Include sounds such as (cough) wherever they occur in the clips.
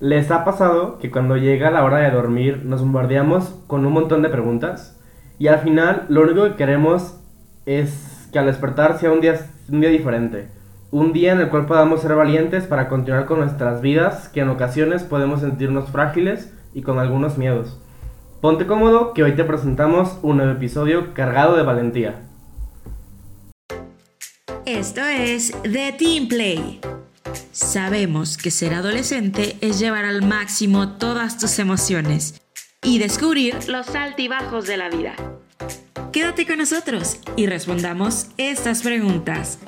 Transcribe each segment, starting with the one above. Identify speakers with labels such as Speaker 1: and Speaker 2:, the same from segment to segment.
Speaker 1: ¿Les ha pasado que cuando llega la hora de dormir nos bombardeamos con un montón de preguntas? Y al final lo único que queremos es que al despertar sea un día, un día diferente. Un día en el cual podamos ser valientes para continuar con nuestras vidas, que en ocasiones podemos sentirnos frágiles y con algunos miedos. Ponte cómodo que hoy te presentamos un nuevo episodio cargado de valentía.
Speaker 2: Esto es The Team Play Sabemos que ser adolescente es llevar al máximo todas tus emociones y descubrir los altibajos de la vida. Quédate con nosotros y respondamos estas preguntas.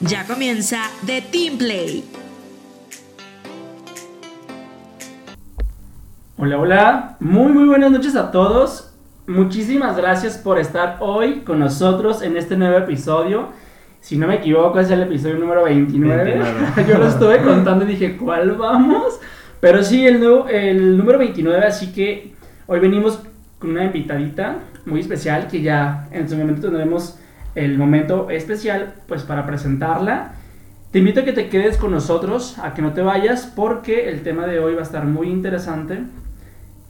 Speaker 2: Ya comienza The Team Play.
Speaker 3: Hola, hola. Muy, muy buenas noches a todos. Muchísimas gracias por estar hoy con nosotros en este nuevo episodio si no me equivoco, es el episodio número 29. (laughs) Yo lo estuve contando y dije, ¿cuál vamos? Pero sí, el, nuevo, el número 29, así que hoy venimos con una invitadita muy especial que ya en su momento tendremos el momento especial pues para presentarla. Te invito a que te quedes con nosotros, a que no te vayas porque el tema de hoy va a estar muy interesante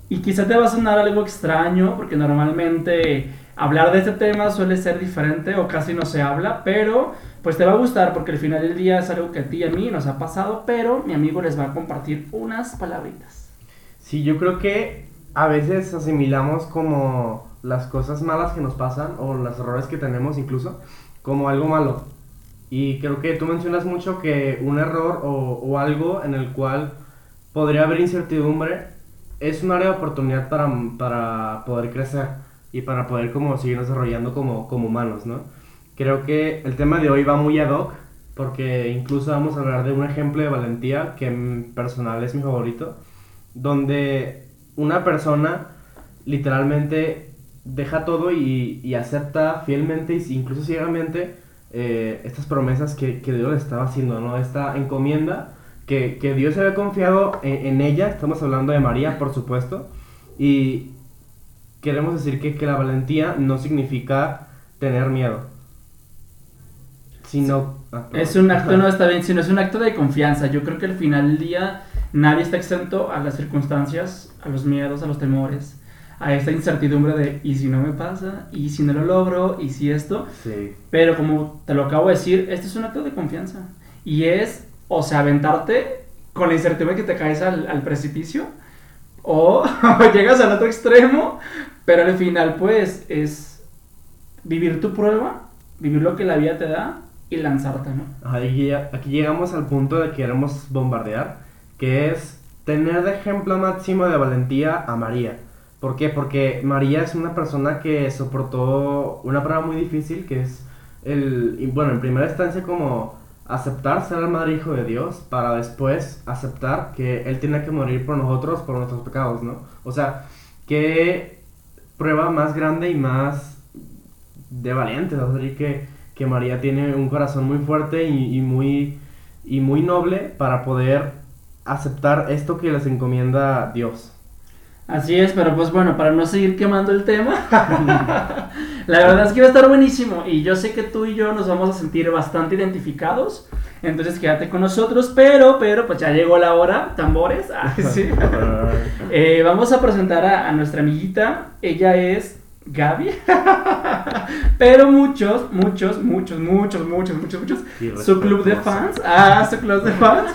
Speaker 3: y quizá te va a sonar algo extraño porque normalmente hablar de este tema suele ser diferente o casi no se habla, pero pues te va a gustar porque al final del día es algo que a ti y a mí nos ha pasado, pero mi amigo les va a compartir unas palabritas.
Speaker 1: Sí, yo creo que a veces asimilamos como las cosas malas que nos pasan o los errores que tenemos incluso como algo malo. Y creo que tú mencionas mucho que un error o, algo en el cual podría haber incertidumbre es un área de oportunidad para, para poder crecer y para poder como seguir desarrollando como, como humanos, ¿no? Creo que el tema de hoy va muy ad hoc porque incluso vamos a hablar de un ejemplo de valentía que en personal es mi favorito, donde una persona literalmente deja todo y, y acepta fielmente e incluso ciegamente eh, estas promesas que, que, Dios le estaba haciendo, ¿no? Esta encomienda que, que Dios había confiado en, en, ella, estamos hablando de María, por supuesto, y, queremos decir que, que la valentía no significa tener miedo. Sino...
Speaker 3: Ah, es un acto, no está bien, sino es un acto de confianza. Yo creo que al final del día nadie está exento a las circunstancias, a los miedos, a los temores, a esta incertidumbre de ¿y si no me pasa? ¿y si no lo logro? ¿y si esto?
Speaker 1: Sí.
Speaker 3: Pero como te lo acabo de decir, este es un acto de confianza. Y es, o sea, aventarte con la incertidumbre que te caes al, al precipicio o (laughs) llegas al otro extremo, pero al final pues es vivir tu prueba, vivir lo que la vida te da y lanzarte, ¿no?
Speaker 1: Aquí, llegamos al punto de que queremos bombardear, que es tener de ejemplo máximo de valentía a María. ¿Por qué? Porque María es una persona que soportó una prueba muy difícil, que es el, bueno, en primera instancia como aceptar ser el madre hijo de Dios para después aceptar que Él tiene que morir por nosotros, por nuestros pecados, ¿no? O sea, qué prueba más grande y más de valiente, ¿no? que, que María tiene un corazón muy fuerte y, y, muy, y muy noble para poder aceptar esto que les encomienda Dios.
Speaker 3: Así es, pero pues bueno, para no seguir quemando el tema, (laughs) (laughs) la verdad es que va a estar buenísimo y yo sé que tú y yo nos vamos a sentir bastante identificados, (laughs) entonces quédate con nosotros, pero, pero pues ya llegó la hora, tambores, ah, (laughs) sí. (laughs) eh, vamos a presentar a, a nuestra amiguita, ella es Gaby. Pero muchos, muchos, muchos, muchos, muchos, muchos, muchos. Su club de fans. Ah, su club de fans.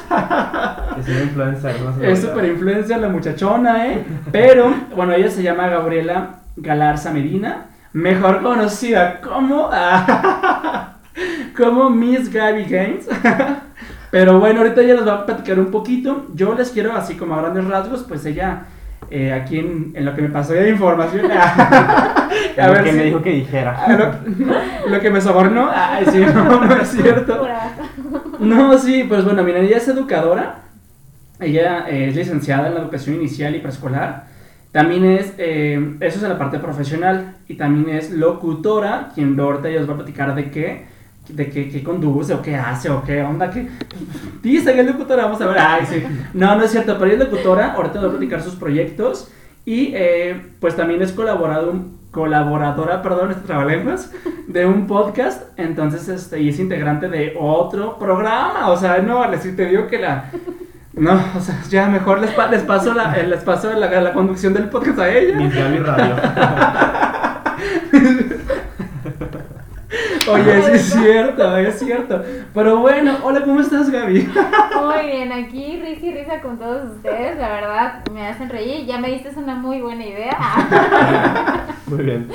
Speaker 1: es una influencer. No
Speaker 3: es super influencer la muchachona, ¿eh? Pero, bueno, ella se llama Gabriela Galarza Medina. Mejor conocida como. Como Miss Gaby Games. (laughs) Pero bueno, ahorita ella les va a platicar un poquito. Yo les quiero, así como a grandes rasgos, pues ella eh, aquí en, en, lo que me pasó de información. (laughs)
Speaker 1: a ver lo que si, me dijo que dijera.
Speaker 3: Lo, (laughs) lo, que me sobornó. Ay, sí, no, no es cierto. No, sí, pues bueno, mira, ella es educadora. Ella eh, es licenciada en la educación inicial y preescolar. También es, eh, eso es en la parte profesional. Y también es locutora, quien ahorita ya os va a platicar de qué de qué, qué, conduce o qué hace o qué onda, que dice que es locutora, vamos a ver, ay, sí. No, no es cierto, pero es locutora, ahorita voy a platicar sus proyectos y eh, pues también es colaborado, colaboradora, perdón, este trabalenguas, de un podcast, entonces, este, y es integrante de otro programa, o sea, no, vale, si te digo que la... No, o sea, ya mejor les, pa- les paso, la, eh, les paso la, la conducción del podcast a ella.
Speaker 1: Gaby Radio. (laughs)
Speaker 3: Oye, sí es cierto, es cierto. Pero bueno, hola, ¿cómo estás, Gaby?
Speaker 4: Muy bien, aquí risa y risa con todos ustedes, la verdad me hacen reír, ya me diste una muy buena idea, (laughs)
Speaker 1: Muy bien.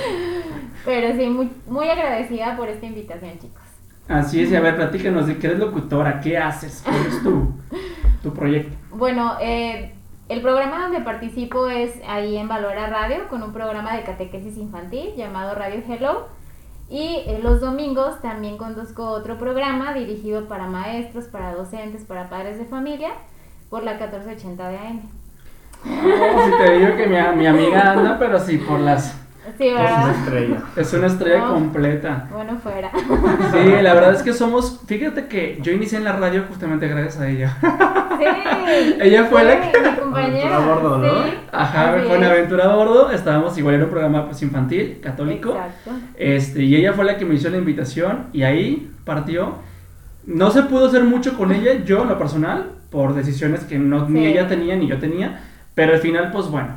Speaker 4: pero sí, muy, muy agradecida por esta invitación chicos.
Speaker 3: Así es, y a ver, platícanos de que eres locutora, ¿qué haces? ¿Cuál es tu, tu proyecto?
Speaker 4: Bueno, eh, el programa donde participo es ahí en Valora Radio con un programa de catequesis infantil llamado Radio Hello y eh, los domingos también conduzco otro programa dirigido para maestros, para docentes, para padres de familia por la 1480 de AM.
Speaker 3: No, si te digo que mi, mi amiga anda, pero sí, por las...
Speaker 4: Sí,
Speaker 1: sus
Speaker 4: ¿verdad?
Speaker 1: estrellas.
Speaker 3: Es una estrella
Speaker 4: No.
Speaker 3: completa.
Speaker 4: Bueno, fuera.
Speaker 3: Sí, la verdad es que somos, fíjate que yo inicié en la radio justamente gracias a ella.
Speaker 4: Sí.
Speaker 3: Ella fue la que-
Speaker 4: Mi compañera.
Speaker 1: Aventura a bordo, ¿no?
Speaker 4: Sí.
Speaker 3: Ajá, fue una
Speaker 4: es.
Speaker 3: aventura a bordo, estábamos igual en un programa pues infantil, católico.
Speaker 4: Exacto.
Speaker 3: Este, y ella fue la que me hizo la invitación y ahí partió. No se pudo hacer mucho con ella, yo en lo personal, por decisiones que no, ni ella tenía ni yo tenía, pero al final pues bueno,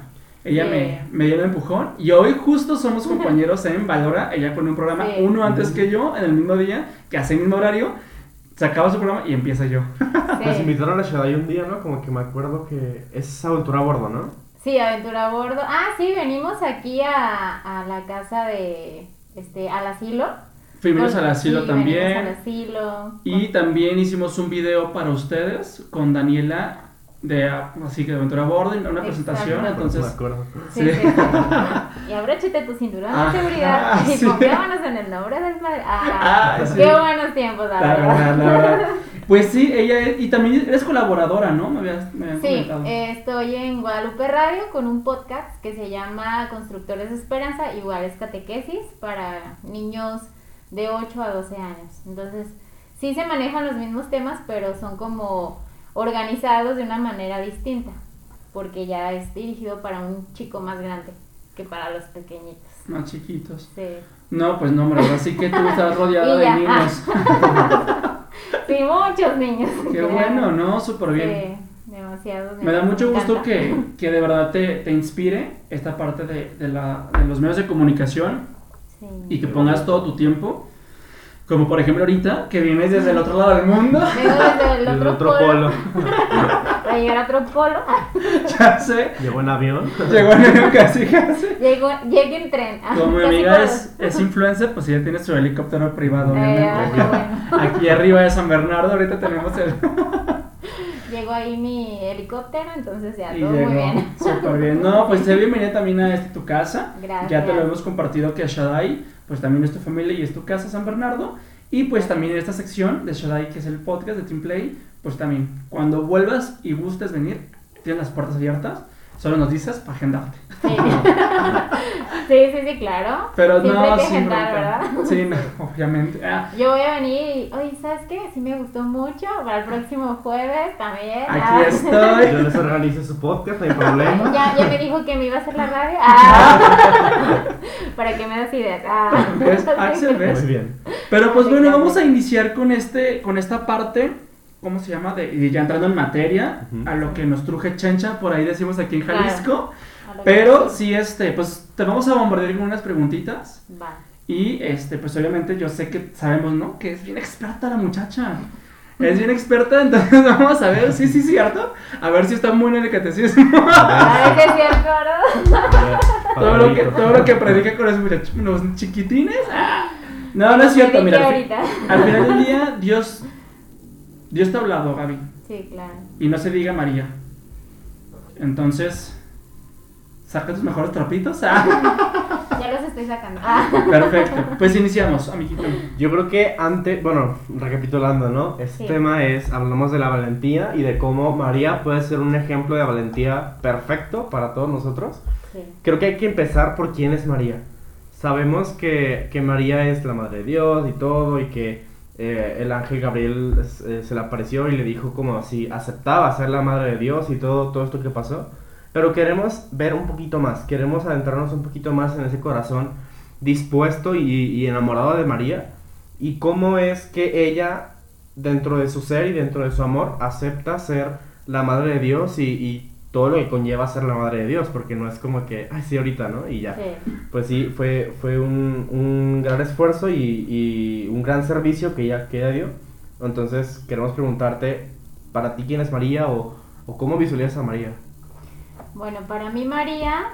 Speaker 3: ella
Speaker 4: Sí.
Speaker 3: me, me dio el empujón y hoy justo somos compañeros en Valora, ella pone un programa
Speaker 4: Sí.
Speaker 3: uno antes que yo, en el mismo día, que hace el mismo horario, se acaba su programa y empieza yo.
Speaker 1: Nos
Speaker 4: Sí.
Speaker 1: invitaron a Shaddai un día, ¿no? Como que me acuerdo que es aventura a bordo, ¿no?
Speaker 4: Sí, aventura a bordo. Ah, sí, venimos aquí a, a la casa de, este, al asilo.
Speaker 3: Fuimos al asilo
Speaker 4: sí,
Speaker 3: también.
Speaker 4: al asilo.
Speaker 3: Y también hicimos un video para ustedes con Daniela de así que de aventura a bordo, una
Speaker 4: Exacto.
Speaker 3: presentación,
Speaker 1: me
Speaker 3: entonces
Speaker 1: acuerdo.
Speaker 4: Sí,
Speaker 3: Sí.
Speaker 4: sí, sí. (laughs) Y abróchate tu cinturón de seguridad y
Speaker 3: sí.
Speaker 4: confiámonos en el nombre del Padre. Ah,
Speaker 3: Ah, sí.
Speaker 4: qué buenos tiempos, la,
Speaker 3: La verdad, la verdad. (laughs) Pues sí, ella es- y también eres colaboradora, ¿no? Me habías, me habías
Speaker 4: Sí,
Speaker 3: comentado.
Speaker 4: eh, estoy en Guadalupe Radio con un podcast que se llama Constructores de Esperanza, igual es catequesis para niños de 8 a 12 años. Entonces, sí se manejan los mismos temas, pero son como organizados de una manera distinta, porque ya es dirigido para un chico más grande que para los pequeñitos.
Speaker 3: Más chiquitos.
Speaker 4: Sí,
Speaker 3: No, pues no, hombre, así que tú estás (laughs) rodeada
Speaker 4: Y
Speaker 3: de niños. (laughs)
Speaker 4: sí muchos niños.
Speaker 3: Qué
Speaker 4: claro.
Speaker 3: bueno, ¿no? Súper bien.
Speaker 4: Sí, demasiados.
Speaker 3: Me da mucho gusto que, que de verdad te, te inspire esta parte de, de, la, de los medios de comunicación
Speaker 4: Sí.
Speaker 3: y que pongas todo tu tiempo. Como por ejemplo ahorita, que vienes desde el otro lado del mundo.
Speaker 4: Vengo desde el (laughs) otro,
Speaker 1: otro
Speaker 4: polo,
Speaker 1: polo.
Speaker 4: para llegar a otro polo. (laughs)
Speaker 3: ya sé.
Speaker 1: Llegó en avión.
Speaker 3: Llegó en casi casi.
Speaker 4: Llego, llegué en tren. Ah,
Speaker 3: Como mi amiga es, es influencer, pues ella tiene su helicóptero privado,
Speaker 4: Eh,
Speaker 3: obviamente.
Speaker 4: ah, bueno.
Speaker 3: Aquí arriba de San Bernardo, ahorita tenemos el. (laughs)
Speaker 4: Llegó ahí mi helicóptero, entonces ya
Speaker 3: Y
Speaker 4: todo muy bien.
Speaker 3: Súper bien. (laughs) No, pues sé bienvenida también a este, tu casa.
Speaker 4: Gracias.
Speaker 3: Ya te lo hemos compartido que a Shaddai, pues también es tu familia y es tu casa San Bernardo. Y pues también en esta sección de Shaddai, que es el podcast de Team Play, pues también cuando vuelvas y gustes venir, tienes las puertas abiertas. Solo nos dices para agendarte.
Speaker 4: Sí. (laughs) (laughs) sí, sí, sí, claro.
Speaker 3: Pero
Speaker 4: Siempre
Speaker 3: no,
Speaker 4: hay que agendar. ¿verdad?
Speaker 3: Sí, no, (laughs) obviamente. Ah,
Speaker 4: Yo voy a venir y, oye, ¿sabes qué? Sí me gustó mucho. Para el próximo jueves también.
Speaker 3: aquí
Speaker 4: Ah.
Speaker 3: estoy.
Speaker 1: Yo les organizo su podcast, no hay problema. (laughs)
Speaker 4: Ya, ya me dijo que me iba a hacer la radio. Ah. Para que me das ideas. Ah.
Speaker 3: ¿Ves? Axel, ¿ves?
Speaker 1: Muy bien.
Speaker 3: Pero pues bueno, vamos a iniciar con este, con esta parte, ¿cómo se llama? De, y ya entrando en materia, a lo que nos truje Chencha, por ahí decimos aquí en. Jalisco. Pero sí, este, pues te vamos a bombardear con unas preguntitas.
Speaker 4: Va.
Speaker 3: Y este, pues obviamente yo sé que sabemos, ¿no? Que es bien experta la muchacha. Es bien experta, (laughs) entonces vamos a ver, sí, sí, cierto. A ver si está muy en el catecismo. (laughs)
Speaker 4: A ver si es cierto, ¿verdad? (laughs)
Speaker 3: todo, lo que, todo lo que predica con los, muchach- los chiquitines. ah. No, no es cierto, mira. Al final del día, Dios, Dios te ha hablado, Gaby.
Speaker 4: Sí, claro.
Speaker 3: Y no se diga María. Entonces, saca tus mejores trapitos. Ah, (laughs)
Speaker 4: Ya los estoy sacando. Ah.
Speaker 3: perfecto. Pues iniciamos, amiguito.
Speaker 1: Yo creo que antes, bueno, recapitulando, ¿no? Este
Speaker 4: Sí.
Speaker 1: tema es, hablamos de la valentía y de cómo María puede ser un ejemplo de valentía perfecto para todos nosotros.
Speaker 4: Sí.
Speaker 1: Creo que hay que empezar por quién es María. Sabemos que, que María es la Madre de Dios y todo, y que eh, el ángel Gabriel eh, se le apareció y le dijo como si aceptaba ser la Madre de Dios y todo, todo esto que pasó. Pero queremos ver un poquito más, queremos adentrarnos un poquito más en ese corazón dispuesto y, y enamorado de María, y cómo es que ella, dentro de su ser y dentro de su amor, acepta ser la madre de Dios y, y todo lo que conlleva ser la madre de Dios, porque no es como que, ay, sí, ahorita, ¿no? Y ya.
Speaker 4: Sí.
Speaker 1: Pues sí, fue, fue un, un gran esfuerzo y, y un gran servicio que ella, que ella dio. Entonces, queremos preguntarte, para ti, ¿quién es María o, o cómo visualizas a María?
Speaker 4: Bueno, para mí María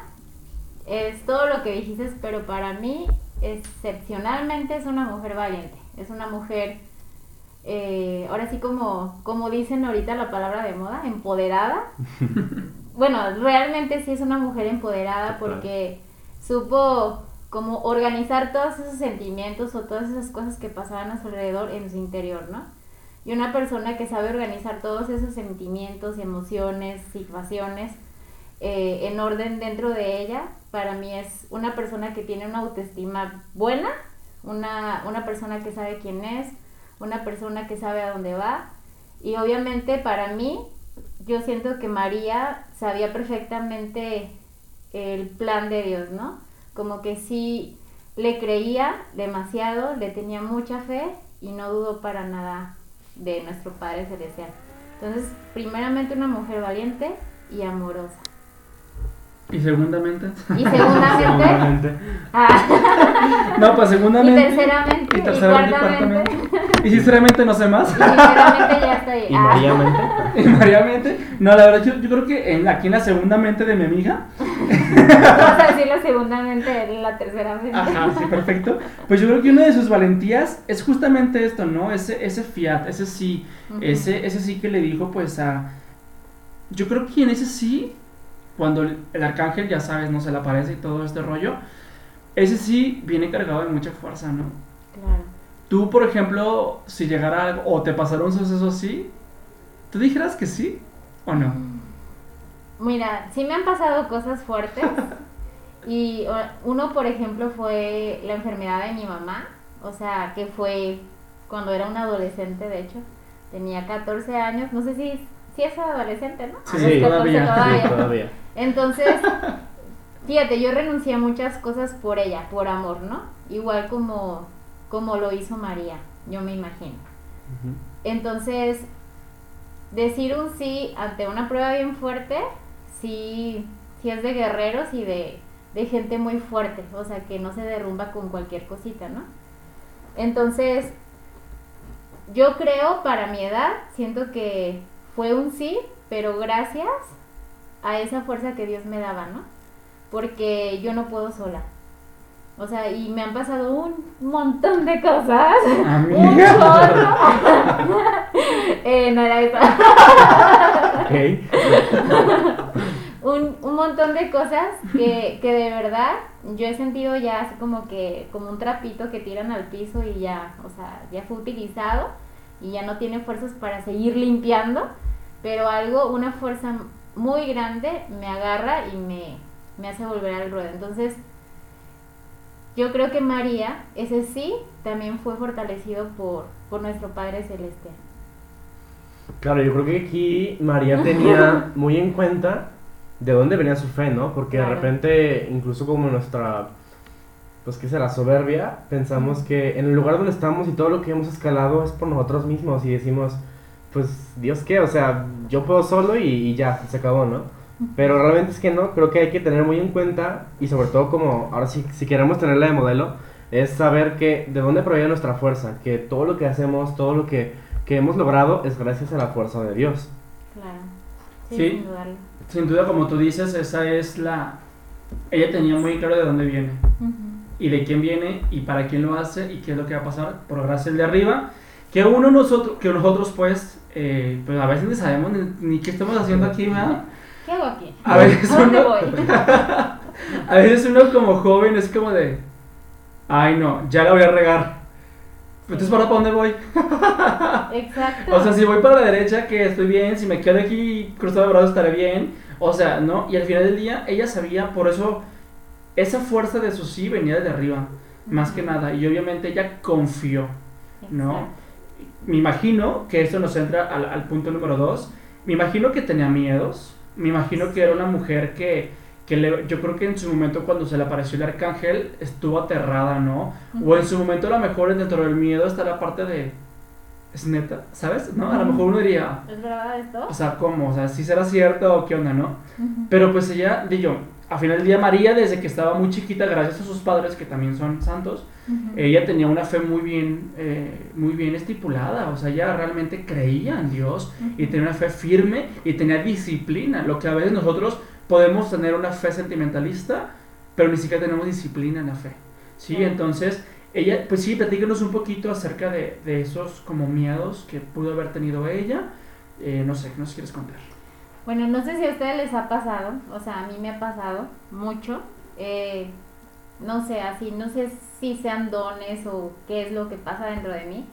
Speaker 4: es todo lo que dijiste, pero para mí excepcionalmente es una mujer valiente. Es una mujer, eh, ahora sí como, como dicen ahorita la palabra de moda, empoderada. (laughs) bueno, realmente sí es una mujer empoderada porque supo como organizar todos esos sentimientos o todas esas cosas que pasaban a su alrededor en su interior, ¿no? Y una persona que sabe organizar todos esos sentimientos, emociones, situaciones eh, en orden dentro de ella, para mí es una persona que tiene una autoestima buena, una, una persona que sabe quién es, una persona que sabe a dónde va. Y obviamente para mí, yo siento que María sabía perfectamente el plan de Dios, ¿no? Como que sí le creía demasiado, le tenía mucha fe y no dudó para nada de nuestro Padre Celestial. Entonces, primeramente una mujer valiente y amorosa.
Speaker 3: Y segundamente.
Speaker 4: Y segundamente, ah,
Speaker 3: No, pues
Speaker 4: y
Speaker 3: segundamente.
Speaker 4: terceramente,
Speaker 3: Y
Speaker 4: y,
Speaker 3: terceramente, y
Speaker 4: cuartamente,
Speaker 3: Y sinceramente no sé más.
Speaker 4: y sinceramente ya estoy.
Speaker 1: ¿Y
Speaker 4: ah.
Speaker 1: Maríamente?
Speaker 3: Y Mariamente. No, la verdad, yo, yo creo que en, aquí en la segunda mente de mi amiga.
Speaker 4: Vamos a decirlo segundamente, la tercera vez.
Speaker 3: Ajá, sí, perfecto. Pues yo creo que una de sus valentías es justamente esto, ¿no? Ese, ese fiat, ese sí, ese, ese sí que le dijo, pues a. Yo creo que en ese sí, cuando el, el arcángel, ya sabes, no se le aparece y todo este rollo, ese sí viene cargado de mucha fuerza, ¿no?
Speaker 4: Claro.
Speaker 3: Tú, por ejemplo, si llegara algo o te pasara un suceso así, ¿tú dijeras que sí o no?
Speaker 4: Mira, sí me han pasado cosas fuertes. (laughs) Y uno, por ejemplo, fue la enfermedad de mi mamá. O sea, que fue cuando era una adolescente, de hecho. Tenía 14 años. No sé si, si es adolescente, ¿no?
Speaker 3: Sí,
Speaker 4: A los
Speaker 3: sí,
Speaker 4: 14
Speaker 3: todavía.
Speaker 4: todavía.
Speaker 1: Sí, todavía.
Speaker 4: Entonces, (laughs) fíjate, yo renuncié a muchas cosas por ella, por amor, ¿no? Igual como, como lo hizo María, yo me imagino. Entonces, decir un sí ante una prueba bien fuerte, sí, sí es de guerreros y de, de gente muy fuerte, o sea, que no se derrumba con cualquier cosita, ¿no? Entonces, yo creo, para mi edad, siento que fue un sí, pero gracias a esa fuerza que Dios me daba, ¿no? Porque yo no puedo sola. O sea, y me han pasado un montón de cosas. Un
Speaker 3: Amiga.
Speaker 4: chorro. (laughs) eh, no era eso. (laughs) Un, un montón de cosas que, que de verdad yo he sentido ya así como que como un trapito que tiran al piso y ya, o sea, ya fue utilizado y ya no tiene fuerzas para seguir limpiando, pero algo, una fuerza muy grande me agarra y me, me hace volver al ruedo. Entonces, yo creo que María, ese sí, también fue fortalecido por, por nuestro Padre Celestial.
Speaker 1: Claro, yo creo que aquí María (laughs) tenía muy en cuenta de dónde venía su fe, ¿no? Porque de repente, incluso como nuestra, pues qué será, soberbia, pensamos que en el lugar donde estamos y todo lo que hemos escalado es por nosotros mismos y decimos, pues Dios qué, o sea, yo puedo solo y, y ya, se acabó, ¿no? Pero realmente es que no, creo que hay que tener muy en cuenta y sobre todo como, ahora sí, si queremos tenerla de modelo, es saber que de dónde proviene nuestra fuerza, que todo lo que hacemos, todo lo que, que hemos logrado es gracias a la fuerza de Dios.
Speaker 4: Claro. Sí,
Speaker 3: Sí.
Speaker 4: sin dudarlo.
Speaker 3: Sin duda, como tú dices, esa es la... Ella tenía muy claro de dónde viene y de quién viene y para quién lo hace y qué es lo que va a pasar por gracia de arriba. Que uno nosotros, que nosotros pues, eh, pues a veces ni sabemos ni, ni qué estamos haciendo aquí, ¿verdad?
Speaker 4: ¿Qué hago aquí?
Speaker 3: A veces
Speaker 4: ¿A dónde
Speaker 3: uno-
Speaker 4: voy? (laughs)
Speaker 3: A veces uno como joven es como de, ay no, ya la voy a regar. Entonces, ¿para dónde voy? (laughs)
Speaker 4: Exacto.
Speaker 3: O sea, si voy para la derecha, que estoy bien, si me quedo aquí cruzado de brazos, estaré bien. O sea, ¿no? Y al final del día, ella sabía, por eso, esa fuerza de su sí venía desde arriba, más que nada. Y obviamente ella confió, ¿no?
Speaker 4: Exacto.
Speaker 3: Me imagino que esto nos entra al, al punto número dos. Me imagino que tenía miedos. Me imagino que era una mujer que, que le- yo creo que en su momento cuando se le apareció el arcángel estuvo aterrada, ¿no? O en su momento a lo mejor dentro del miedo está la parte de, es neta, ¿sabes? ¿No? A lo mejor uno diría,
Speaker 4: ¿Es verdad esto?
Speaker 3: o sea, ¿cómo? O sea, si será cierto o qué onda, ¿no? Pero pues ella, digo, a final del día María, desde que estaba muy chiquita, gracias a sus padres, que también son santos, ella tenía una fe muy bien, eh, muy bien estipulada, o sea, ella realmente creía en Dios y tenía una fe firme y tenía disciplina, lo que a veces nosotros podemos tener una fe sentimentalista, pero ni siquiera tenemos disciplina en la fe, ¿sí? Entonces, ella, pues sí, platícanos un poquito acerca de, de esos como miedos que pudo haber tenido ella, Eh, no sé, ¿qué nos quieres contar?
Speaker 4: Bueno, no sé si a ustedes les ha pasado, o sea, a mí me ha pasado mucho. eh, no sé, así, no sé si sean dones o qué es lo que pasa dentro de mí,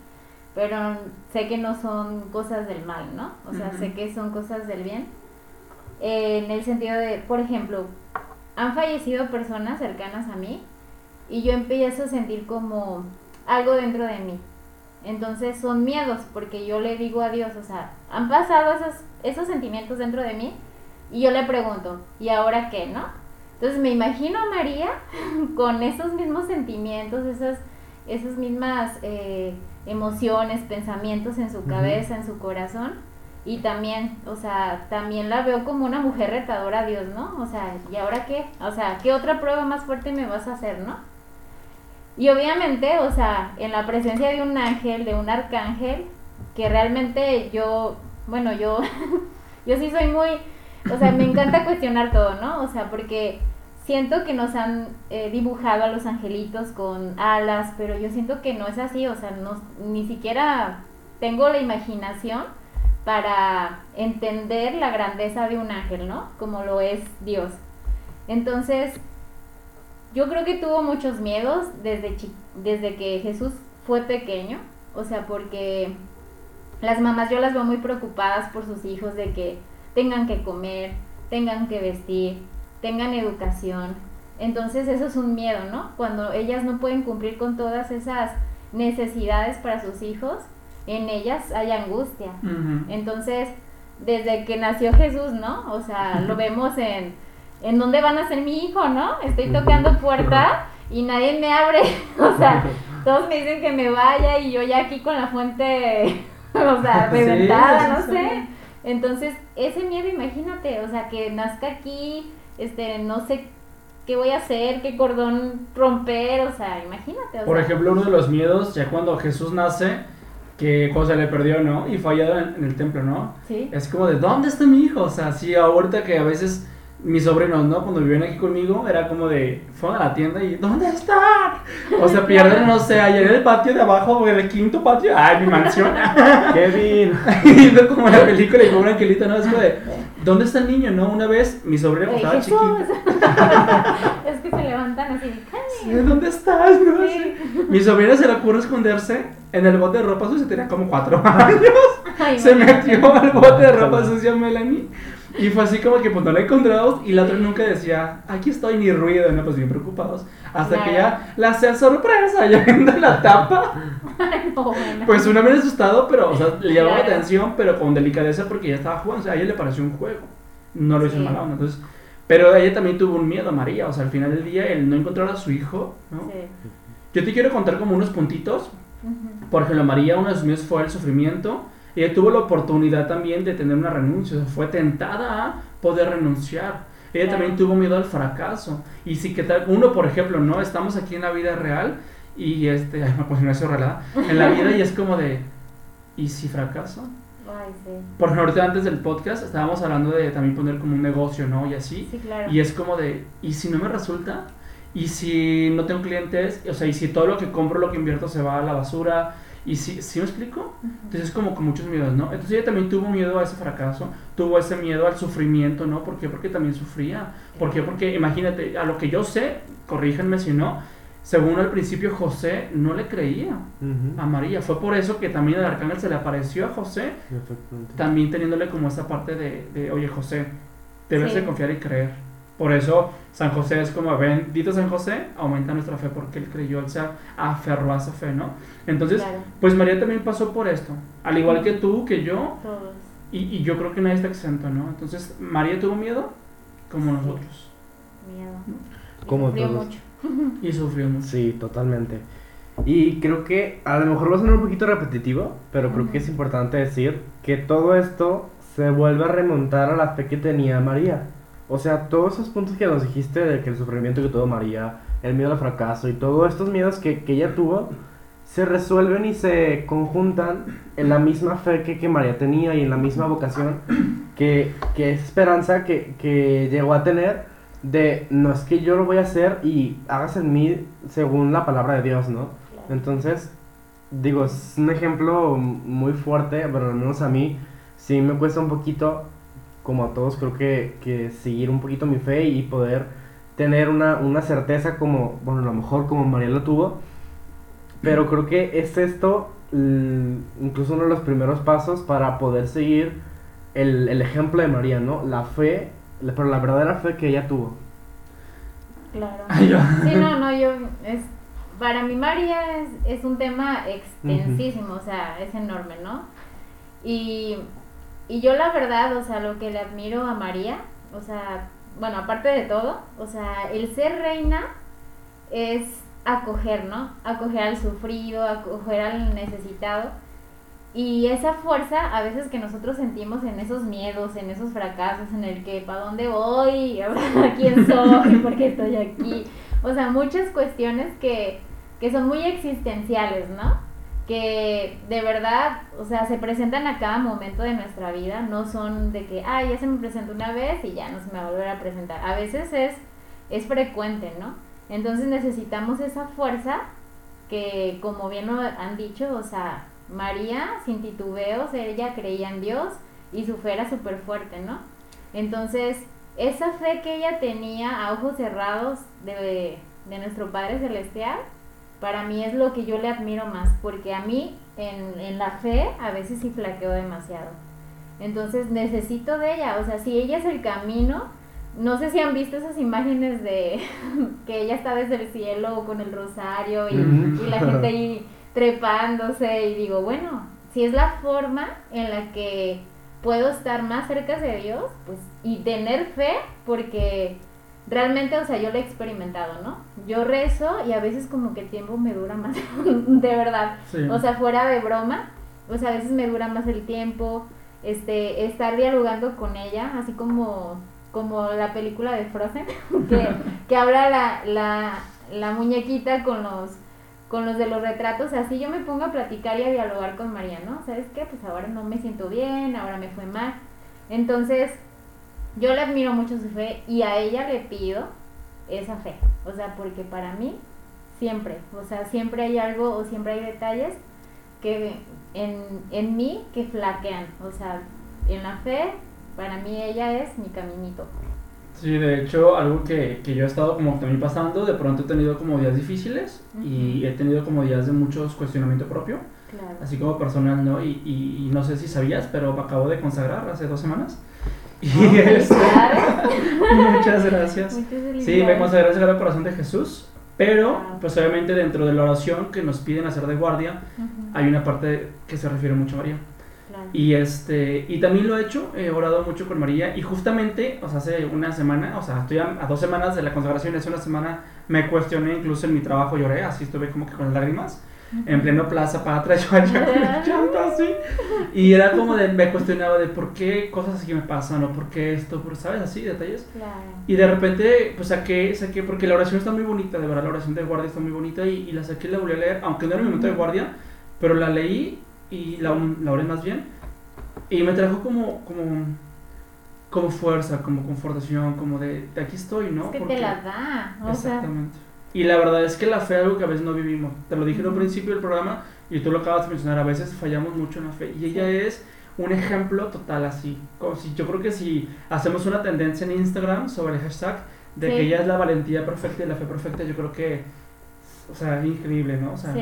Speaker 4: pero sé que no son cosas del mal, ¿no? O sea, sé que son cosas del bien. Eh, en el sentido de, por ejemplo, han fallecido personas cercanas a mí y yo empiezo a sentir como algo dentro de mí. Entonces son miedos, porque yo le digo a Dios, o sea, han pasado esos, esos sentimientos dentro de mí y yo le pregunto, ¿y ahora qué, no? Entonces me imagino a María (laughs) con esos mismos sentimientos, esas, esas mismas eh, emociones, pensamientos en su cabeza, en su corazón. Y también, o sea, también la veo como una mujer retadora a Dios, ¿no? O sea, ¿y ahora qué? O sea, ¿qué otra prueba más fuerte me vas a hacer, no? Y obviamente, o sea, en la presencia de un ángel, de un arcángel, que realmente yo, bueno, yo, (laughs) yo sí soy muy, o sea, me encanta cuestionar todo, ¿no? O sea, porque siento que nos han eh, dibujado a los angelitos con alas, pero yo siento que no es así, o sea, no, ni siquiera tengo la imaginación para entender la grandeza de un ángel, ¿no? Como lo es Dios. Entonces, yo creo que tuvo muchos miedos desde, desde que Jesús fue pequeño, o sea, porque las mamás yo las veo muy preocupadas por sus hijos de que tengan que comer, tengan que vestir, tengan educación. Entonces eso es un miedo, ¿no? Cuando ellas no pueden cumplir con todas esas necesidades para sus hijos, en ellas hay angustia. Entonces, desde que nació Jesús, ¿no? O sea, lo (laughs) vemos en, en dónde van a ser mi hijo, ¿no? Estoy tocando puerta y nadie me abre. (laughs) O sea, (laughs) todos me dicen que me vaya y yo ya aquí con la fuente, (laughs) o sea,
Speaker 3: Sí,
Speaker 4: reventada, no
Speaker 3: sí,
Speaker 4: sé.
Speaker 3: sí.
Speaker 4: Entonces, ese miedo, imagínate, o sea, que nazca aquí, este, no sé qué voy a hacer, qué cordón romper, o sea, imagínate. O
Speaker 3: Por
Speaker 4: sea,
Speaker 3: ejemplo, uno de los miedos, ya cuando Jesús nace, que José le perdió, ¿no? Y fue hallado en, en el templo, ¿no?
Speaker 4: Sí.
Speaker 3: Es como de, ¿dónde está mi hijo? O sea, sí, ahorita que a veces mis sobrinos, ¿no? Cuando vivían aquí conmigo, era como de, fueron a la tienda y, ¿dónde están? O sea, pierden, no sé, allá en el patio de abajo, o en el quinto patio, ¡ay, mi mansión! (laughs)
Speaker 1: Kevin. (laughs)
Speaker 3: y fue como la película y como un angelito, ¿no? Es como de, ¿dónde está el niño, no? Una vez, mi cuando estaba
Speaker 4: Jesús.
Speaker 3: chiquita, (laughs)
Speaker 4: es que se levantan así,
Speaker 3: Sí, ¿dónde estás? No
Speaker 4: Sí.
Speaker 3: sé. Mi sobrina se le ocurre esconderse en el bote de ropa sucia, tenía como cuatro años.
Speaker 4: Ay,
Speaker 3: Se metió al bote de ropa sucia Melanie. Y fue así como que pues no la encontramos y la otra nunca decía, aquí estoy ni ruido, no, pues bien preocupados. Hasta que
Speaker 4: Claro.
Speaker 3: ya la hacía sorpresa, (laughs) ya viendo la tapa.
Speaker 4: Ay, no, bueno.
Speaker 3: Pues una vez asustado, pero o sea, (laughs) le llamó la atención, pero con delicadeza porque ya estaba jugando, o sea, a ella le pareció un juego. No lo hizo
Speaker 4: Sí.
Speaker 3: mala onda, entonces... Pero ella también tuvo un miedo, María, o sea, al final del día, el no encontrar a su hijo, ¿no?
Speaker 4: Sí.
Speaker 3: Yo te quiero contar como unos puntitos
Speaker 4: Ujú.
Speaker 3: por ejemplo, María, uno de sus miedos fue el sufrimiento. Ella tuvo la oportunidad también de tener una renuncia, o sea, fue tentada a poder renunciar. Ella
Speaker 4: Claro.
Speaker 3: también tuvo miedo al fracaso. Y sí que tal, uno, por ejemplo, no estamos aquí en la vida real y este, ay, pues es relada, en la vida y es como de, ¿y si fracaso?
Speaker 4: Ay, sí.
Speaker 3: Por ejemplo, antes del podcast estábamos hablando de también poner como un negocio, ¿no? Y así.
Speaker 4: Sí, claro.
Speaker 3: Y es como de, ¿y si no me resulta? ¿Y si no tengo clientes? O sea, ¿y si todo lo que compro, lo que invierto se va a la basura? ¿Y si, ¿sí me explico? Entonces es como con muchos miedos, ¿no? Entonces ella también tuvo miedo a ese fracaso, tuvo ese miedo al sufrimiento, ¿no? ¿Por qué? Porque también sufría. ¿Por qué? Porque imagínate, a lo que yo sé, corríjanme si no, según al principio José no le creía a María. Fue por eso que también el arcángel se le apareció a José, también teniéndole como esa parte de, de, oye José, debes
Speaker 4: Sí.
Speaker 3: de confiar y creer. Por eso San José es como, bendito San José, aumenta nuestra fe porque él creyó, él se aferró a esa fe, ¿no? Entonces,
Speaker 4: Claro.
Speaker 3: pues María también pasó por esto, al igual que tú, que yo,
Speaker 4: Todos.
Speaker 3: y, y yo creo que nadie está exento, ¿no? Entonces, María tuvo miedo como nosotros
Speaker 4: Miedo.
Speaker 1: Como
Speaker 4: sufrió
Speaker 1: todos.
Speaker 4: mucho. (laughs)
Speaker 3: y sufrió mucho.
Speaker 1: Sí, totalmente. Y creo que a lo mejor va a sonar un poquito repetitivo, pero creo que es importante decir que todo esto se vuelve a remontar a la fe que tenía María. O sea, todos esos puntos que nos dijiste de que el sufrimiento que tuvo María, el miedo al fracaso y todos estos miedos que, que ella tuvo, se resuelven y se conjuntan en la misma fe que, que María tenía y en la misma vocación que, que es esperanza que, que llegó a tener de no es que yo lo voy a hacer y hagas en mí según la palabra de Dios, ¿no? Entonces, digo, es un ejemplo muy fuerte, pero al menos a mí sí me cuesta un poquito, como a todos creo que, que seguir un poquito mi fe y poder tener una, una certeza como, bueno, a lo mejor como María lo tuvo, pero creo que es esto incluso uno de los primeros pasos para poder seguir el, el ejemplo de María, ¿no? La fe, pero la verdadera fe que ella tuvo.
Speaker 4: Claro. (laughs) Sí, no, no, yo, es, para mí María es, es un tema extensísimo, o sea, es enorme, ¿no? Y, y yo la verdad, o sea, lo que le admiro a María, o sea, bueno, aparte de todo, o sea, el ser reina es acoger, ¿no? Acoger al sufrido, acoger al necesitado. Y esa fuerza a veces que nosotros sentimos en esos miedos, en esos fracasos, en el que ¿para dónde voy? (laughs) ¿Quién soy? ¿Por qué estoy aquí? O sea, muchas cuestiones que, que son muy existenciales, ¿no? Que de verdad, o sea, se presentan a cada momento de nuestra vida, no son de que, ah, ya se me presentó una vez y ya no se me va a volver a presentar. A veces es, es frecuente, ¿no? Entonces necesitamos esa fuerza que, como bien lo han dicho, o sea, María, sin titubeos, ella creía en Dios y su fe era súper fuerte, ¿no? Entonces, esa fe que ella tenía a ojos cerrados de, de nuestro Padre Celestial, para mí es lo que yo le admiro más, porque a mí en, en la fe a veces sí flaqueo demasiado. Entonces necesito de ella, o sea, si ella es el camino, no sé si han visto esas imágenes de (laughs) que ella está desde el cielo con el rosario y, la gente ahí trepándose y digo, bueno, si es la forma en la que puedo estar más cerca de Dios, pues y tener fe porque realmente, o sea, yo lo he experimentado, ¿no? Yo rezo y a veces como que el tiempo me dura más, (laughs) de verdad. O sea, fuera de broma, o sea, a veces me dura más el tiempo, este, estar dialogando con ella, así como como la película de Frozen, (laughs) que, (laughs) que habla la, la, la, muñequita con los, con los de los retratos, así yo me pongo a platicar y a dialogar con María, ¿no? ¿Sabes qué? Pues ahora no me siento bien, ahora me fue mal. Entonces, yo le admiro mucho su fe y a ella le pido esa fe, o sea, porque para mí siempre, o sea, siempre hay algo o siempre hay detalles que en, en mí que flaquean, o sea, en la fe para mí ella es mi caminito.
Speaker 3: Sí, de hecho, algo que, que yo he estado como también pasando, de pronto he tenido como días difíciles y he tenido como días de muchos cuestionamiento propio, claro. así como personal, ¿no? Y, y, no sé si sabías, pero me acabo de consagrar hace dos semanas. Y (laughs) es... Muchas gracias. sí, me consagré al Corazón de Jesús, pero pues obviamente dentro de la oración que nos piden hacer de guardia, hay una parte que se refiere mucho a María. Y este y también lo he hecho, he orado mucho con María y justamente, o sea, hace una semana, o sea, estoy a, dos semanas de la consagración, hace una semana me cuestioné, incluso en mi trabajo lloré, así estuve como que con lágrimas, en pleno Plaza Patria, (laughs) yo allá así, y era como de, me cuestionaba de por qué cosas así me pasan, o por qué esto, por, ¿sabes? Así, detalles. Y de repente, pues saqué, saqué, porque la oración está muy bonita, de verdad, la oración de guardia está muy bonita, y, y la saqué y la volví a leer, aunque no era mi momento de guardia, pero la leí y la, la oré más bien y me trajo como, como, como fuerza, como confortación, como de, aquí estoy, ¿no?
Speaker 4: Es que te la da, o
Speaker 3: Exactamente. Y la verdad es que la fe es algo que a veces no vivimos. Te lo dije en un principio del programa y tú lo acabas de mencionar, a veces fallamos mucho en la fe. Y ella es un ejemplo total así. Como si, yo creo que si hacemos una tendencia en Instagram sobre el hashtag de que ella es la valentía perfecta y la fe perfecta, yo creo que, o sea, es increíble, ¿no? O sea,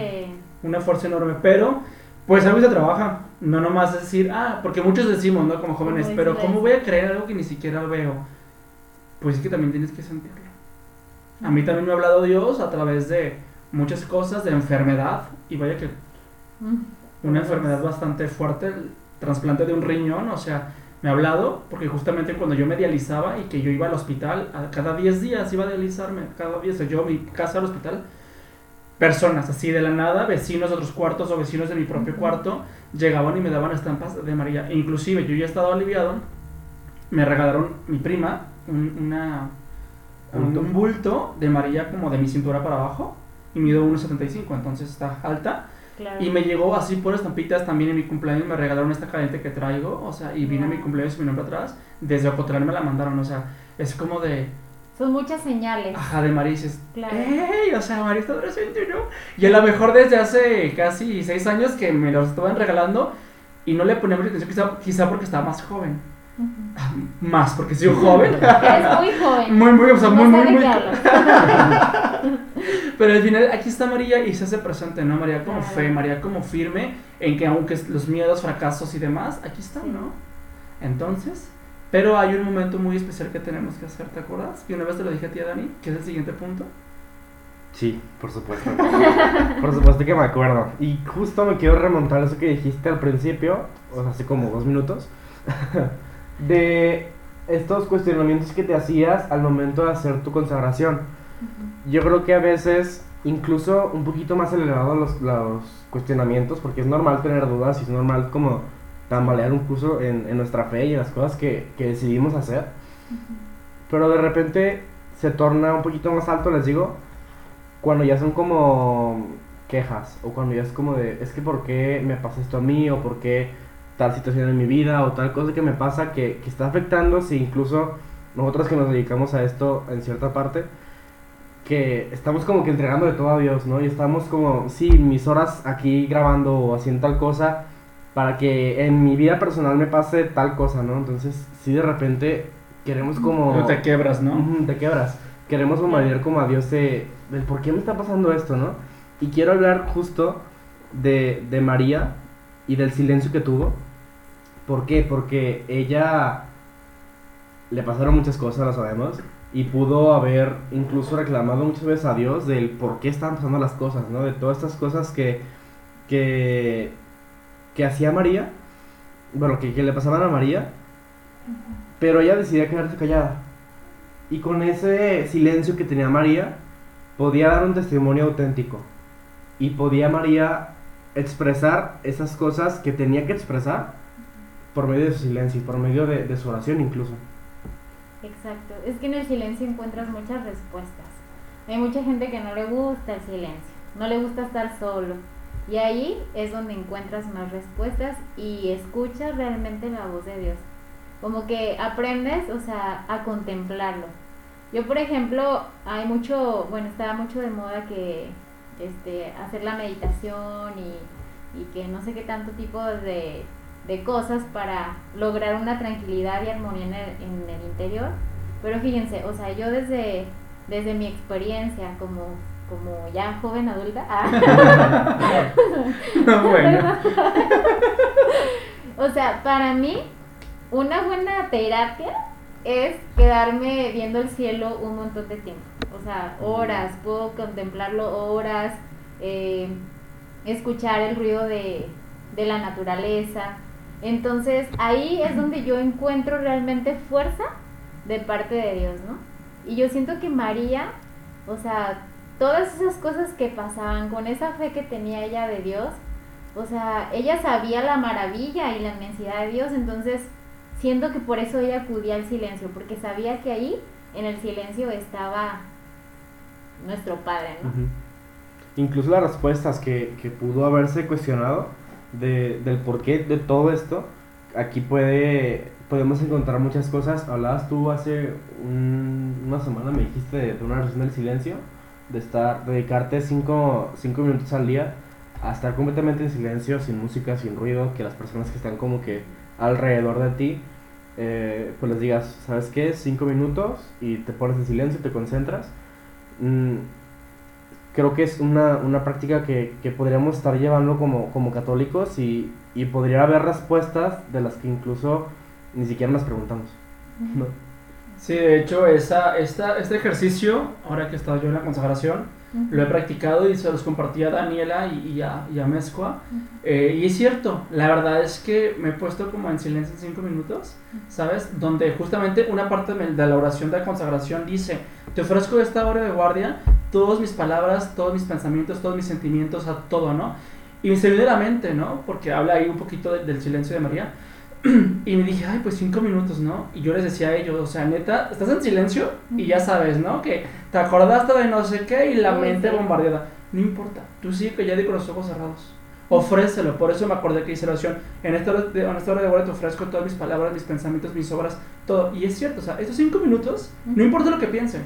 Speaker 3: una fuerza enorme. Pero pues algo se trabaja, no nomás decir, ah, porque muchos decimos, ¿no? Como jóvenes, pero ¿cómo voy a creer algo que ni siquiera veo? Pues es que también tienes que sentirlo. A mí también me ha hablado Dios a través de muchas cosas, de enfermedad, y vaya que una enfermedad bastante fuerte, el trasplante de un riñón, o sea, me ha hablado, porque justamente cuando yo me dializaba y que yo iba al hospital, a cada 10 días iba a dializarme, cada 10, yo mi casa al hospital, personas, así de la nada, vecinos de otros cuartos o vecinos de mi propio cuarto, llegaban y me daban estampas de María. E inclusive yo ya estaba aliviado, me regalaron mi prima un, una, un, bulto de María como de mi cintura para abajo y mido 1,75, entonces está alta. Y me llegó así por estampitas también en mi cumpleaños, me regalaron esta cadente que traigo, o sea, y vine a mi cumpleaños y mi nombre atrás, desde Ocotlán me la mandaron, o sea, es como de
Speaker 4: son muchas señales.
Speaker 3: Ajá, de Marices. Claro. ¡Ey! O sea, María está adolescente, ¿no? Y a lo mejor desde hace casi seis años que me los estaban regalando y no le ponía mucha atención, quizá, quizá porque estaba más joven. Más, porque soy joven.
Speaker 4: Es muy joven.
Speaker 3: Muy, muy, o sea, muy, muy, muy. (laughs) Pero al final, aquí está María y se hace presente, ¿no? María como fe, María como firme en que aunque los miedos, fracasos y demás, aquí están, ¿no? Entonces, pero hay un momento muy especial que tenemos que hacer, ¿te acuerdas? Y una vez te lo dije a ti, Dani, que es el siguiente punto.
Speaker 1: Sí, por supuesto. por supuesto que me acuerdo. Y justo me quiero remontar a eso que dijiste al principio, o sea, hace como dos minutos, (laughs) de estos cuestionamientos que te hacías al momento de hacer tu consagración. Yo creo que a veces, incluso un poquito más elevado los, los cuestionamientos, porque es normal tener dudas y es normal como tambalear un curso en, en, nuestra fe y en las cosas que, que decidimos hacer. Pero de repente se torna un poquito más alto, les digo, cuando ya son como quejas o cuando ya es como de, es que por qué me pasa esto a mí o por qué tal situación en mi vida o tal cosa que me pasa que, que está afectando si incluso nosotros que nos dedicamos a esto en cierta parte, que estamos como que entregando de todo a Dios, ¿no? Y estamos como, sí, mis horas aquí grabando o haciendo tal cosa, para que en mi vida personal me pase tal cosa, ¿no? Entonces, si de repente queremos como...
Speaker 3: No te quebras, ¿no?
Speaker 1: te quebras. Queremos humanizar como a Dios de, por qué me está pasando esto, ¿no? Y quiero hablar justo de, de María y del silencio que tuvo. ¿Por qué? Porque ella le pasaron muchas cosas, lo sabemos, y pudo haber incluso reclamado muchas veces a Dios del por qué están pasando las cosas, ¿no? De todas estas cosas que, que que hacía María, bueno, que, que le pasaban a María, pero ella decidía quedarse callada. Y con ese silencio que tenía María, podía dar un testimonio auténtico. Y podía María expresar esas cosas que tenía que expresar por medio de su silencio y por medio de, su oración incluso.
Speaker 4: Exacto, es que en el silencio encuentras muchas respuestas. Hay mucha gente que no le gusta el silencio, no le gusta estar solo, y ahí es donde encuentras más respuestas y escuchas realmente la voz de Dios. Como que aprendes, o sea, a contemplarlo. Yo, por ejemplo, hay mucho, bueno, estaba mucho de moda que este, hacer la meditación y, y que no sé qué tanto tipo de, de, cosas para lograr una tranquilidad y armonía en el, en el interior. Pero fíjense, o sea, yo desde, desde mi experiencia como como ya joven adulta. Ah. (laughs) bueno. (laughs) o sea, para mí, una buena terapia es quedarme viendo el cielo un montón de tiempo. O sea, horas, puedo contemplarlo horas, eh, escuchar el ruido de, de la naturaleza. Entonces ahí es donde yo encuentro realmente fuerza de parte de Dios, ¿no? Y yo siento que María, o sea, todas esas cosas que pasaban con esa fe que tenía ella de Dios, o sea, ella sabía la maravilla y la inmensidad de Dios, entonces siento que por eso ella acudía al silencio, porque sabía que ahí en el silencio estaba nuestro Padre, ¿no?
Speaker 1: Incluso las respuestas que, que pudo haberse cuestionado de, del porqué de todo esto, aquí puede podemos encontrar muchas cosas. Hablabas tú hace una semana, me dijiste de, de una oración del silencio de estar, dedicarte 5 minutos al día a estar completamente en silencio, sin música, sin ruido, que las personas que están como que alrededor de ti, eh, pues les digas, ¿sabes qué? 5 minutos y te pones en silencio, te concentras. Mm, creo que es una, una práctica que, que, podríamos estar llevando como, como católicos y, y, podría haber respuestas de las que incluso ni siquiera nos preguntamos. ¿no?
Speaker 3: Sí, de hecho, esa, esta, este ejercicio, ahora que he estado yo en la consagración, lo he practicado y se los compartí a Daniela y, y a, y a Mezcua. Eh, y es cierto, la verdad es que me he puesto como en silencio en cinco minutos, ¿sabes? Donde justamente una parte de la oración de la consagración dice, te ofrezco esta hora de guardia todas mis palabras, todos mis pensamientos, todos mis sentimientos, a todo, ¿no? Y me se de la mente, ¿no? Porque habla ahí un poquito del silencio de María. (clears throat) y me dije, ay, pues cinco minutos, ¿no? Y yo les decía a ellos, o sea, neta, estás en silencio y ya sabes, ¿no? Que te acordaste de no sé qué y la mente bombardeada. No importa, tú sigue que ya con los ojos cerrados. Ofrécelo, por eso me acordé que hice la oración. En esta hora de, en esta hora de te ofrezco todas mis palabras, mis pensamientos, mis obras, todo. Y es cierto, o sea, estos cinco minutos, no importa lo que piensen.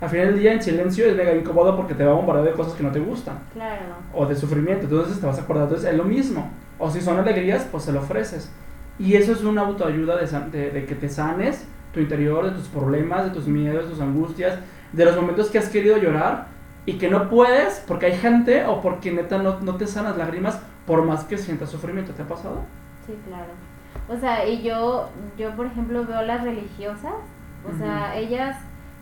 Speaker 3: Al final del día en silencio es mega incómodo porque te va a bombardear de cosas que no te gustan.
Speaker 4: Claro.
Speaker 3: O de sufrimiento, entonces te vas a acordar. Entonces es lo mismo. O si son alegrías, pues se lo ofreces. Y eso es una autoayuda de, de, que te sanes tu interior, de tus problemas, de tus miedos, de tus angustias, de los momentos que has querido llorar y que no puedes porque hay gente o porque neta no, no te sanas lágrimas por más que sientas sufrimiento. ¿Te ha pasado?
Speaker 4: Sí, claro. O sea, y yo, yo por ejemplo veo las religiosas, o sea, ellas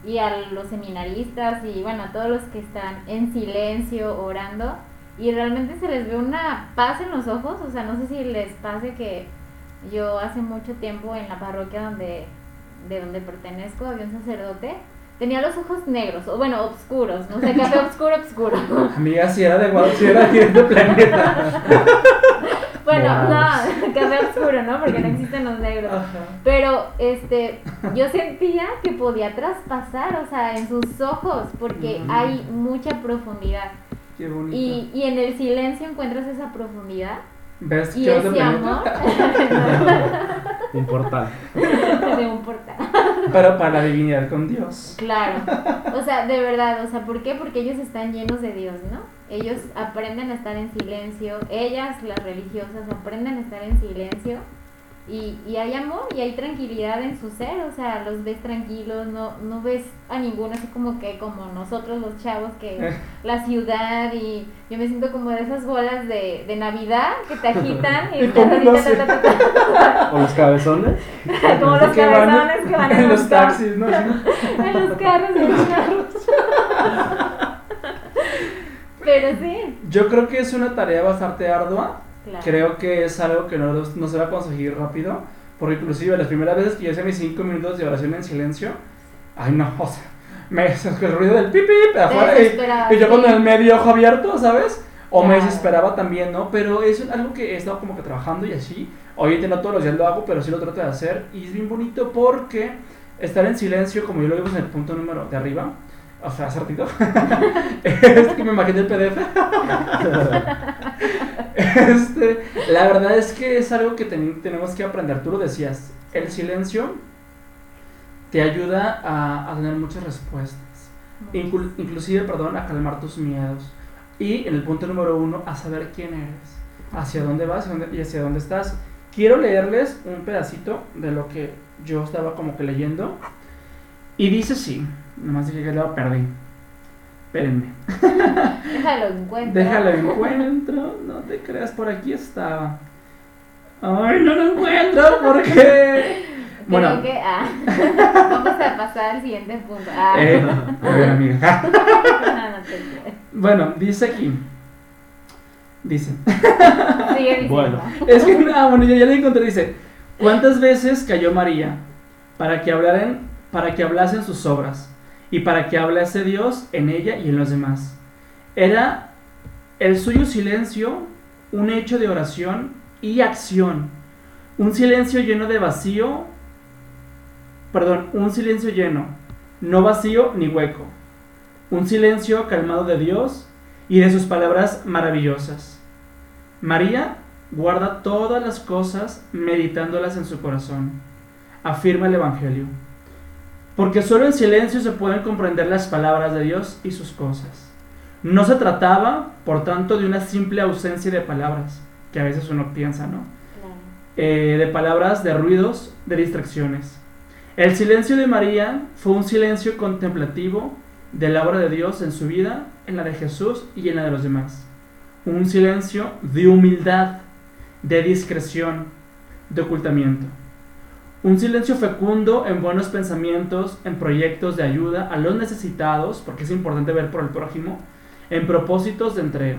Speaker 4: y a los seminaristas y bueno, a todos los que están en silencio orando y realmente se les ve una paz en los ojos, o sea, no sé si les pase que yo hace mucho tiempo en la parroquia donde de donde pertenezco había un sacerdote tenía los ojos negros, o bueno, oscuros, no sé, café (laughs) oscuro, oscuro.
Speaker 3: Amiga, si era de si era de planeta. (laughs)
Speaker 4: bueno, no, café (laughs) oscuro, ¿no? Porque no existen los negros. Pero, este, yo sentía que podía traspasar, o sea, en sus ojos, porque hay mucha profundidad.
Speaker 3: Qué bonito.
Speaker 4: Y, y en el silencio encuentras esa profundidad.
Speaker 3: ¿Ves
Speaker 4: y ese amor. (laughs) (laughs)
Speaker 1: un portal.
Speaker 4: De un portal.
Speaker 3: Pero para la divinidad con Dios.
Speaker 4: Claro. (laughs) O sea, de verdad, o sea, ¿por qué? Porque ellos están llenos de Dios, ¿no? Ellos aprenden a estar en silencio, ellas, las religiosas, aprenden a estar en silencio y, y, hay amor y hay tranquilidad en su ser, o sea, los ves tranquilos, no, no ves a ninguno así como que como nosotros los chavos que la ciudad y yo me siento como de esas bolas de, de Navidad que te agitan y,
Speaker 1: o los cabezones (laughs)
Speaker 4: como los cabezones que van
Speaker 3: en (laughs) los taxis, ¿no? (laughs)
Speaker 4: en los carros, en los carros. Pero sí.
Speaker 3: Yo creo que es una tarea bastante ardua Creo que es algo que no, no, se va a conseguir rápido, porque inclusive las primeras veces que yo hice mis 5 minutos de oración en silencio, ay no, o sea, me el ruido del pipi afuera y, y, yo con el medio ojo abierto, ¿sabes? O me desesperaba también, ¿no? Pero es algo que he estado como que trabajando y así. Hoy no todos los días lo hago, pero sí lo trato de hacer. Y es bien bonito porque estar en silencio, como yo lo digo en el punto número de arriba, o sea, hace ratito, (laughs) es que me imaginé el PDF. (laughs) este, la verdad es que es algo que tenemos que aprender. Tú lo decías, el silencio te ayuda a, tener muchas respuestas. inclusive, perdón, a calmar tus miedos. Y en el punto número uno, a saber quién eres, hacia dónde vas y hacia dónde estás. Quiero leerles un pedacito de lo que yo estaba como que leyendo. Y dice así, nomás dije que lo perdí. Espérenme. (laughs)
Speaker 4: Déjalo encuentro.
Speaker 3: Déjalo encuentro. No te creas, por aquí estaba. Ay, no lo encuentro, (laughs) ¿por qué?
Speaker 4: Bueno. Que, ah, (laughs) vamos a pasar al siguiente punto. Ah.
Speaker 3: Eh, a ver, amiga. bueno, dice aquí. Dice.
Speaker 4: Sigue
Speaker 3: bueno. Es que, ah, bueno, ya, ya le encontré. Dice: ¿Cuántas veces cayó María para que hablaran, para que hablasen sus obras? Y para que hablase Dios en ella y en los demás. Era el suyo silencio un hecho de oración y acción, un silencio lleno de vacío, perdón, un silencio lleno, no vacío ni hueco, un silencio calmado de Dios y de sus palabras maravillosas. María guarda todas las cosas meditándolas en su corazón, afirma el Evangelio porque solo en silencio se pueden comprender las palabras de Dios y sus cosas. No se trataba, por tanto, de una simple ausencia de palabras, que a veces uno piensa, ¿no? Eh, de palabras, de ruidos, de distracciones. El silencio de María fue un silencio contemplativo de la obra de Dios en su vida, en la de Jesús y en la de los demás. Un silencio de humildad, de discreción, de ocultamiento. Un silencio fecundo en buenos pensamientos, en proyectos de ayuda a los necesitados, porque es importante ver por el prójimo, en propósitos de entrega.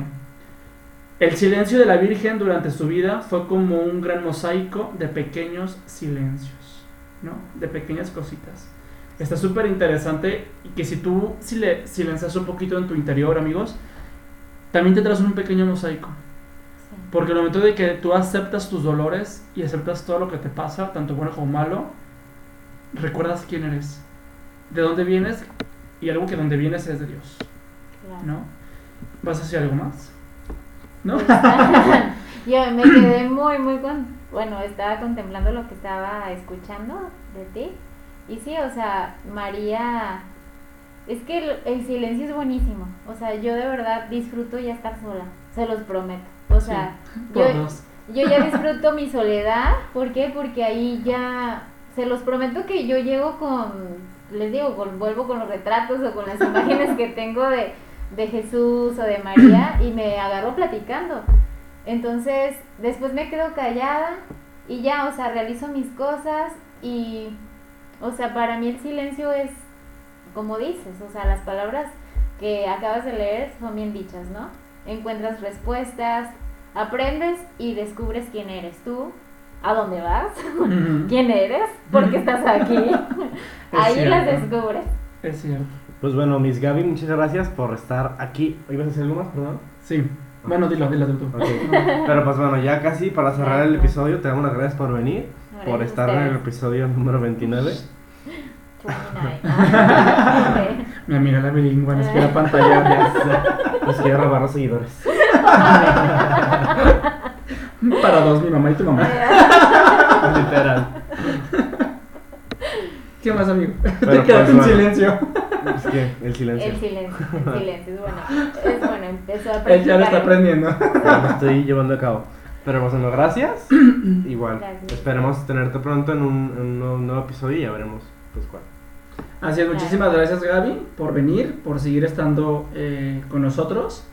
Speaker 3: El silencio de la Virgen durante su vida fue como un gran mosaico de pequeños silencios, ¿no? De pequeñas cositas. Está súper interesante y que si tú si le silencias un poquito en tu interior, amigos, también te traes un pequeño mosaico. Porque el momento de que tú aceptas tus dolores y aceptas todo lo que te pasa, tanto bueno como malo, recuerdas quién eres, de dónde vienes y algo que donde vienes es de Dios,
Speaker 4: Claro.
Speaker 3: ¿no? ¿Vas a decir algo más? ¿No?
Speaker 4: Pues, (laughs) Yo me quedé muy, muy con. Bueno, estaba contemplando lo que estaba escuchando de ti. Y sí, o sea, María. Es que el, el silencio es buenísimo. O sea, yo de verdad disfruto ya estar sola. Se los prometo. O sea,
Speaker 3: Por
Speaker 4: yo,
Speaker 3: dos.
Speaker 4: yo ya disfruto mi soledad. ¿Por qué? Porque ahí ya. Se los prometo que yo llego con. Les digo, con- vuelvo con los retratos o con las imágenes que tengo de, de Jesús o de María y me agarro platicando. Entonces, después me quedo callada y ya, o sea, realizo mis cosas y, o sea, para mí el silencio es, como dices, o sea, las palabras que acabas de leer son bien dichas, ¿no? Encuentras respuestas, aprendes y descubres quién eres tú, a dónde vas, quién eres, por qué estás aquí. (laughs) Ahí las descubres.
Speaker 3: Es cierto.
Speaker 1: Pues bueno, Miss Gaby, muchas gracias por estar aquí. ¿Ibas a hacer algo más, perdón?
Speaker 3: Sí. Bueno, dilo, dilo tú.
Speaker 1: Ok. Pero pues bueno, ya casi para cerrar el episodio, te damos las gracias por venir, por
Speaker 4: Gracias
Speaker 1: estar en el episodio número 29.
Speaker 4: 29. Ah, (laughs) ok.
Speaker 3: Mi amiga la bilingüe nos quiere pantallar.
Speaker 1: Nos quiere robar los seguidores. (laughs)
Speaker 3: Para dos, mi mamá y tu mamá.
Speaker 1: Literal.
Speaker 3: ¿Qué más, amigo?
Speaker 1: Pero
Speaker 3: Te quedaste
Speaker 1: pues,
Speaker 3: en
Speaker 1: bueno.
Speaker 3: silencio.
Speaker 1: Es que el silencio.
Speaker 4: El silencio, el silencio es bueno. Es bueno, empezó a
Speaker 3: Él ya lo está
Speaker 4: practicar.
Speaker 3: aprendiendo.
Speaker 1: Ya lo estoy llevando a cabo. Pero pues bueno, gracias. (clears throat) Igual.
Speaker 4: Gracias.
Speaker 1: Esperemos tenerte pronto en un, en un nuevo, nuevo episodio y ya veremos pues cuál.
Speaker 3: Así es, muchísimas gracias Gaby por venir, por seguir estando eh, con nosotros.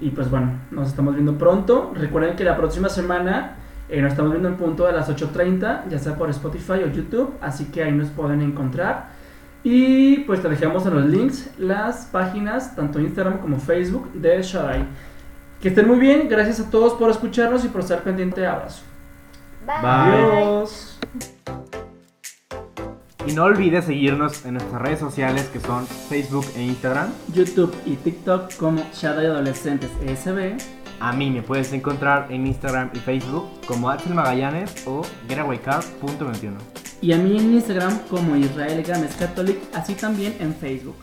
Speaker 3: Y pues bueno, nos estamos viendo pronto. Recuerden que la próxima semana eh, nos estamos viendo en punto de las 8.30, ya sea por Spotify o YouTube, así que ahí nos pueden encontrar. Y pues te dejamos en los links las páginas, tanto Instagram como Facebook de Shadai. Que estén muy bien, gracias a todos por escucharnos y por estar pendiente. Abrazo.
Speaker 4: Bye.
Speaker 3: Adiós.
Speaker 1: Y no olvides seguirnos en nuestras redes sociales que son Facebook e Instagram.
Speaker 3: YouTube y TikTok como Shadai Adolescentes SB.
Speaker 1: A mí me puedes encontrar en Instagram y Facebook como Axel Magallanes o getawaycar.21.
Speaker 3: Y a mí en Instagram como Israel Gámez Catholic, así también en Facebook.